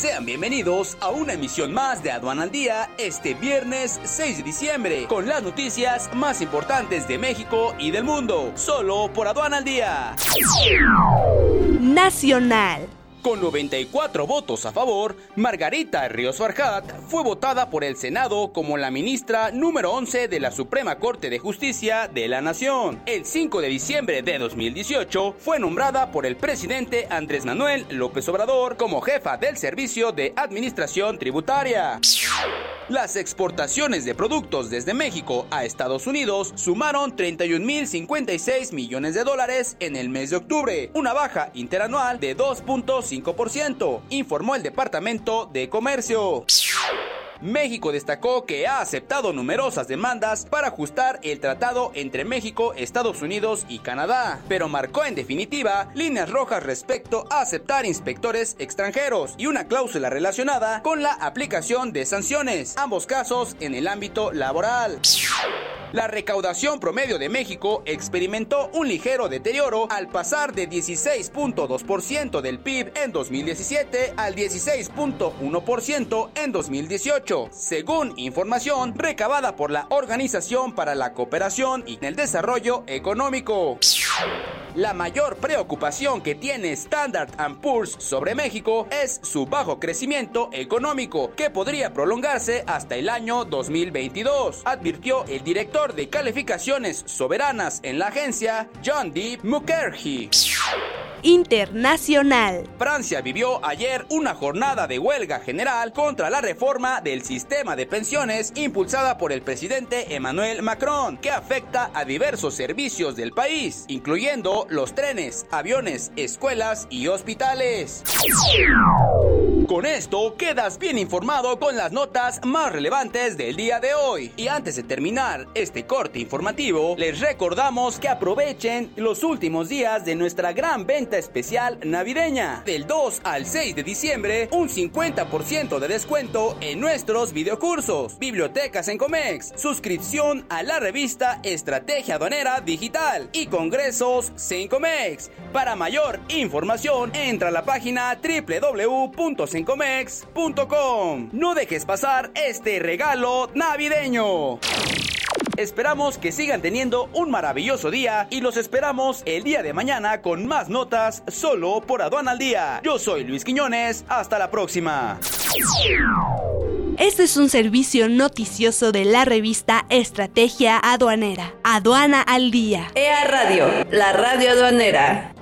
Sean bienvenidos a una emisión más de Aduana al Día este viernes 6 de diciembre con las noticias más importantes de México y del mundo, solo por Aduana al Día. Nacional. Con 94 votos a favor, Margarita Ríos Farjat fue votada por el Senado como la ministra número 11 de la Suprema Corte de Justicia de la Nación. El 5 de diciembre de 2018 fue nombrada por el presidente Andrés Manuel López Obrador como jefa del Servicio de Administración Tributaria. Las exportaciones de productos desde México a Estados Unidos sumaron 31.056 millones de dólares en el mes de octubre, una baja interanual de 2.5%, informó el Departamento de Comercio. México destacó que ha aceptado numerosas demandas para ajustar el tratado entre México, Estados Unidos y Canadá, pero marcó en definitiva líneas rojas respecto a aceptar inspectores extranjeros y una cláusula relacionada con la aplicación de sanciones, ambos casos en el ámbito laboral. La recaudación promedio de México experimentó un ligero deterioro al pasar de 16.2% del PIB en 2017 al 16.1% en 2018, según información recabada por la Organización para la Cooperación y el Desarrollo Económico. La mayor preocupación que tiene Standard Poor's sobre México es su bajo crecimiento económico, que podría prolongarse hasta el año 2022, advirtió el director de calificaciones soberanas en la agencia, John D. Mukherjee. Internacional. Francia vivió ayer una jornada de huelga general contra la reforma del sistema de pensiones impulsada por el presidente Emmanuel Macron, que afecta a diversos servicios del país, incluyendo los trenes, aviones, escuelas y hospitales. Con esto quedas bien informado con las notas más relevantes del día de hoy. Y antes de terminar este corte informativo, les recordamos que aprovechen los últimos días de nuestra gran venta especial navideña. Del 2 al 6 de diciembre, un 50% de descuento en nuestros videocursos, bibliotecas en Comex, suscripción a la revista Estrategia Aduanera Digital y congresos Sencomex. Para mayor información, entra a la página no dejes pasar este regalo navideño. Esperamos que sigan teniendo un maravilloso día y los esperamos el día de mañana con más notas solo por Aduana al Día. Yo soy Luis Quiñones, hasta la próxima. Este es un servicio noticioso de la revista Estrategia Aduanera. Aduana al Día. EA Radio, la radio aduanera.